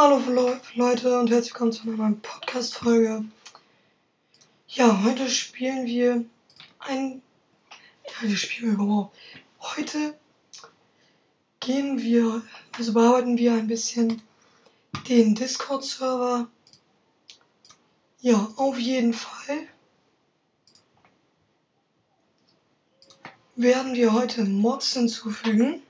Hallo Leute und herzlich willkommen zu einer neuen Podcast-Folge. Ja, heute spielen wir ein. Ja, wir spielen überhaupt. Heute gehen wir, also bearbeiten wir ein bisschen den Discord-Server. Ja, auf jeden Fall werden wir heute Mods hinzufügen.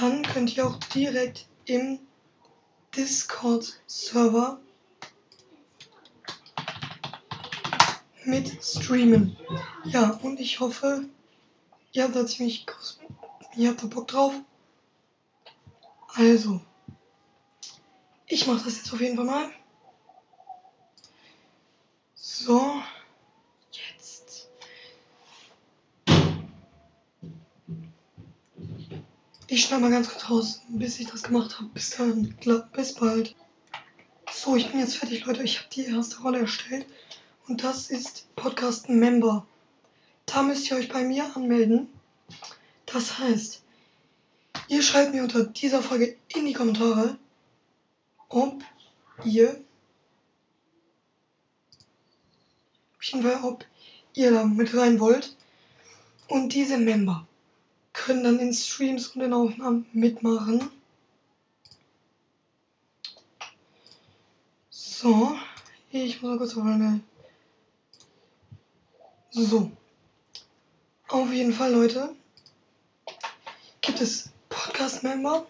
Dann könnt ihr auch direkt im Discord-Server mit streamen. Ja, und ich hoffe, ihr habt da ziemlich ihr habt da Bock drauf. Also, ich mache das jetzt auf jeden Fall mal. So, Ich schneide mal ganz kurz raus, bis ich das gemacht habe. Bis dann, bis bald. So, ich bin jetzt fertig, Leute. Ich habe die erste Rolle erstellt. Und das ist Podcast Member. Da müsst ihr euch bei mir anmelden. Das heißt, ihr schreibt mir unter dieser Folge in die Kommentare, ob ihr ob ihr da mit rein wollt. Und diese Member können dann in Streams und in Aufnahmen mitmachen. So, ich muss mal kurz auf meine. So. Auf jeden Fall, Leute, gibt es Podcast-Member.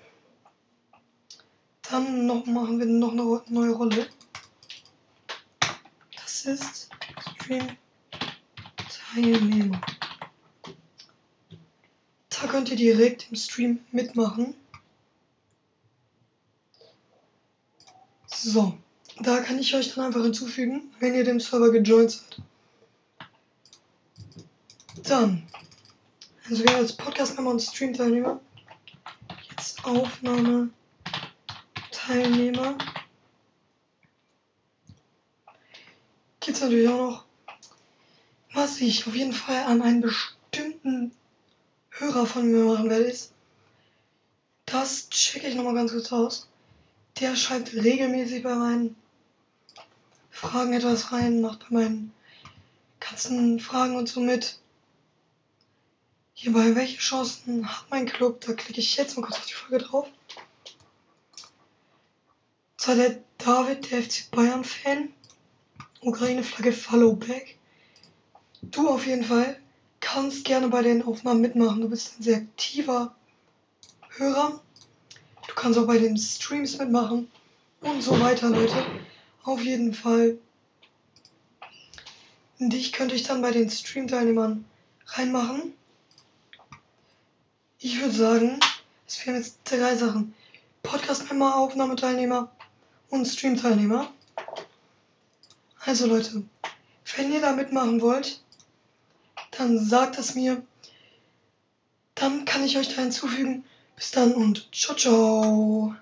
Dann noch machen wir noch eine neue Rolle. Das ist Stream-Teilnehmer. Da könnt ihr direkt im Stream mitmachen. So, da kann ich euch dann einfach hinzufügen, wenn ihr dem Server gejoint seid. Dann, also wir jetzt Podcast-Member und Stream-Teilnehmer. Jetzt Aufnahme, Teilnehmer. Gibt es natürlich auch noch, was ich auf jeden Fall an einen bestimmten Hörer von mir machen werde, ist, das checke ich nochmal ganz kurz aus. Der schreibt regelmäßig bei meinen Fragen etwas rein, macht bei meinen ganzen Fragen und so mit. Hierbei, welche Chancen hat mein Club? Da klicke ich jetzt mal kurz auf die Folge drauf. Zwar der David, der FC Bayern-Fan. Ukraine-Flagge Follow Back. Du auf jeden Fall kannst gerne bei den Aufnahmen mitmachen. Du bist ein sehr aktiver Hörer. Du kannst auch bei den Streams mitmachen und so weiter, Leute. Auf jeden Fall. Dich könnte ich dann bei den Stream-Teilnehmern reinmachen. Ich würde sagen, es fehlen jetzt drei Sachen. Podcast-Member, Aufnahmeteilnehmer und Stream-Teilnehmer. Also Leute, wenn ihr da mitmachen wollt, dann sagt es mir. Dann kann ich euch da hinzufügen. Bis dann und ciao, ciao.